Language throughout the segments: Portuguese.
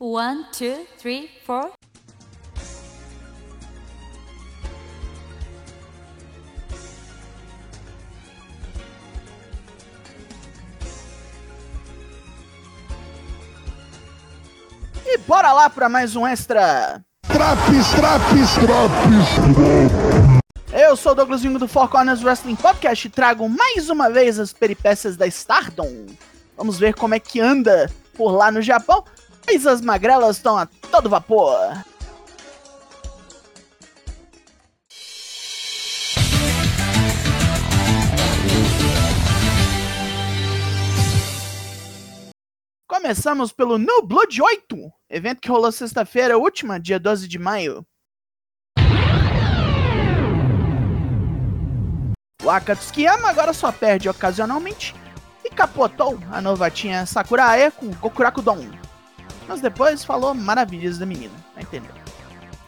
One, two, three, four. E bora lá para mais um extra. Traps, traps, traps. Eu sou o Douglas Vingo do Four Corners Wrestling Podcast e trago mais uma vez as peripécias da Stardom. Vamos ver como é que anda por lá no Japão, mas as magrelas estão a todo vapor. Começamos pelo New Blood 8, evento que rolou sexta-feira última, dia 12 de maio. O Akatsuki-yama agora só perde ocasionalmente e capotou a novatinha Sakurae com Gokurakudon. Mas depois falou maravilhas da menina, tá entendendo?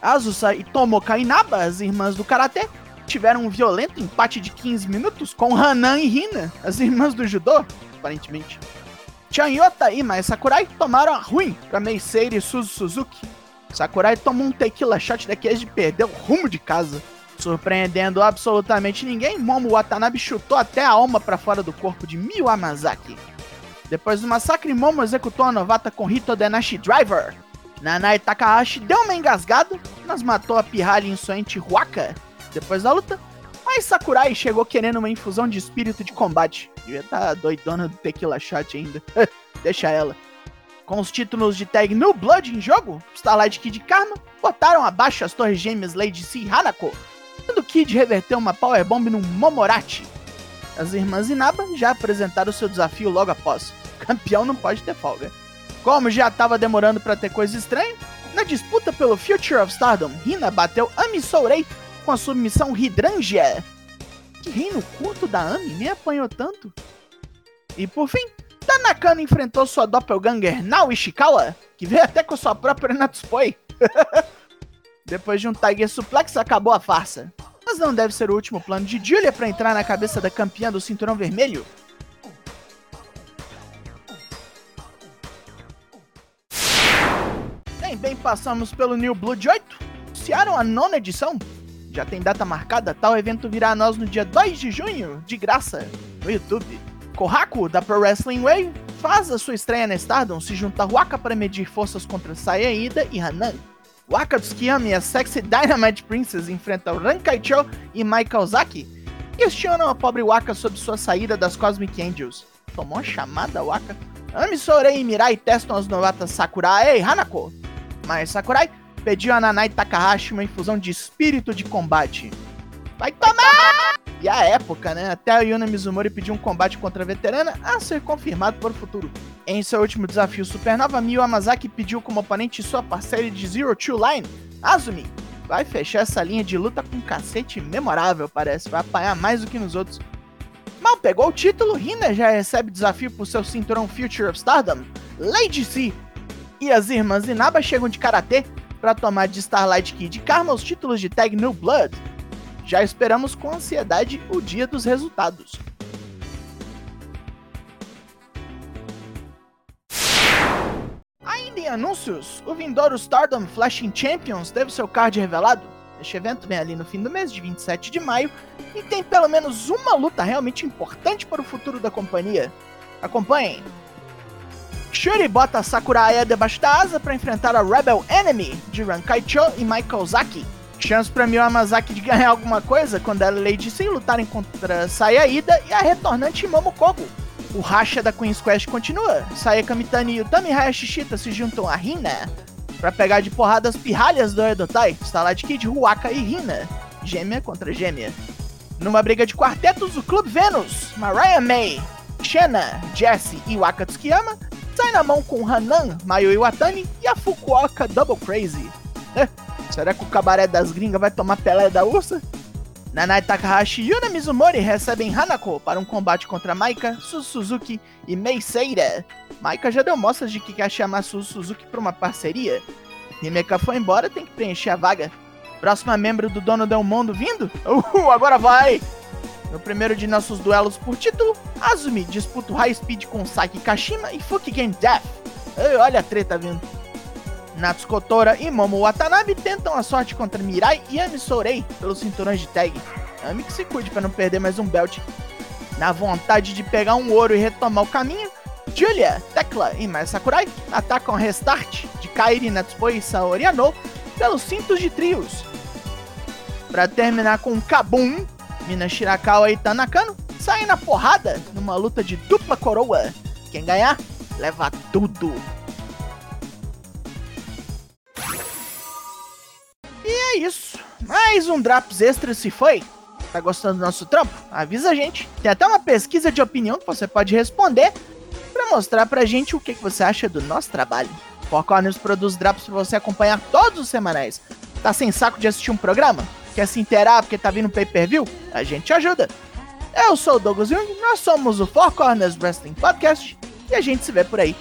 Azusa e Tomoka Inaba, as irmãs do Karatê, tiveram um violento empate de 15 minutos com Hanan e Hina, as irmãs do judô, aparentemente. Chanyota e Mai Sakurai tomaram a ruim pra Meiseiri e Suzu Suzuki. Sakurai tomou um tequila shot daqueles de perder o rumo de casa. Surpreendendo absolutamente ninguém, Momo Watanabe chutou até a alma para fora do corpo de Miyu Amazaki. Depois do massacre, Momo executou a novata com Hito Denashi Driver. Nanai Takahashi deu uma engasgada, mas matou a pirralha insolente Huaka. Depois da luta, mas Sakurai chegou querendo uma infusão de espírito de combate. Devia estar tá doidona do Tequila Shot ainda. Deixa ela. Com os títulos de tag New Blood em jogo, Starlight Kid Karma botaram abaixo as torres gêmeas Lady C e Hanako, quando Kid reverteu uma Powerbomb num Momorachi. As irmãs Inaba já apresentaram seu desafio logo após. Campeão não pode ter folga. Como já estava demorando para ter coisa estranha, na disputa pelo Future of Stardom, Hina bateu Ami Sourei com a submissão Hydrangea. Que reino curto da Ami, nem apanhou tanto. E por fim, Tanakano enfrentou sua doppelganger Nao Ishikawa, que veio até com sua própria Natsupoi. Depois de um Tiger Suplex, acabou a farsa. Mas não deve ser o último plano de Julia para entrar na cabeça da campeã do cinturão vermelho. Bem, bem, passamos pelo New Blood 8. Anunciaram a nona edição. Já tem data marcada, tal evento virá a nós no dia 2 de junho, de graça, no YouTube. Kohaku, da Pro Wrestling Way, faz a sua estreia na Stardom, se junta a Waka para medir forças contra Saya Ida e Hanan. Waka e a Sexy Dynamite Princess enfrentam Rankaicho e Michael Zaki questionam a pobre Waka sobre sua saída das Cosmic Angels. Tomou uma chamada, Waka? Ami Sorei e Mirai testam as novatas Sakurai e Hanako. Mas Sakurai pediu a Nanai Takahashi uma infusão de espírito de combate. Vai tomar! E a época, né? Até a Yuna Mizumori pediu um combate contra a veterana a ser confirmado para o futuro. Em seu último desafio Supernova, Miyu Amazaki pediu como oponente sua parceira de Zero Two Line, Azumi. Vai fechar essa linha de luta com um cacete memorável, parece. Vai apanhar mais do que nos outros. Mal pegou o título, Hina já recebe desafio por seu cinturão Future of Stardom, Lady C. E as irmãs Inaba chegam de karatê para tomar de Starlight Kid e Karma os títulos de tag New Blood. Já esperamos com ansiedade o dia dos resultados. Ainda em anúncios, o vindouro Stardom Flashing Champions teve seu card revelado. Este evento vem ali no fim do mês, de 27 de maio, e tem pelo menos uma luta realmente importante para o futuro da companhia. Acompanhem! Shuri bota Sakurai debaixo da asa para enfrentar a Rebel Enemy de Rankaicho e Michael Zaki. Chance para Miyu Amazaki de ganhar alguma coisa quando ela e Lady Sin lutarem contra Saya Ida e a retornante Momokogo. O racha da Queen's Quest continua. Saya Kamitani e Utami Hayashishita se juntam a Hina para pegar de porrada as pirralhas do Edotai, Starlight Kid, Huaka e Hina. Gêmea contra gêmea. Numa briga de quartetos, o Clube Venus, Mariah May, Shena, Jesse e Waka Tsukiyama sai na mão com Hanan, Mayu Iwatani e a Fukuoka Double Crazy. Será que o cabaré das gringas vai tomar Pelé da ursa? Nanai Takahashi e Yuna Mizumori recebem Hanako para um combate contra Maika, Suzu Suzuki e Meiseira. Maika já deu mostras de que quer chamar Suzu Suzuki para uma parceria. Himeka foi embora, tem que preencher a vaga. Próxima membro do Dono Del Mundo vindo? Uhul, agora vai! No primeiro de nossos duelos por título, Azumi disputa o High Speed com Saki Kashima e Fukigen Death. Ei, olha a treta vindo. Natsuko Tora e Momo Watanabe tentam a sorte contra Mirai e Ami Sourei pelos cinturões de tag. Ami que se cuide para não perder mais um belt. Na vontade de pegar um ouro e retomar o caminho, Julia, Tekla e Mai Sakurai atacam Restart de Kairi, Natsuko e Saori Anou pelos cintos de trios. Para terminar com Kabum, Mina Shirakawa e Tanakano saem na porrada numa luta de dupla coroa. Quem ganhar, leva tudo. Isso. Mais um Drops Extra se foi. Tá gostando do nosso trampo? Avisa a gente. Tem até uma pesquisa de opinião que você pode responder para mostrar pra gente o que, você acha do nosso trabalho. Four Corners produz drops pra você acompanhar todos os semanais. Tá sem saco de assistir um programa? Quer se inteirar porque tá vindo pay-per-view? A gente te ajuda. Eu sou o Douglas Jung, nós somos o Four Corners Wrestling Podcast e a gente se vê por aí.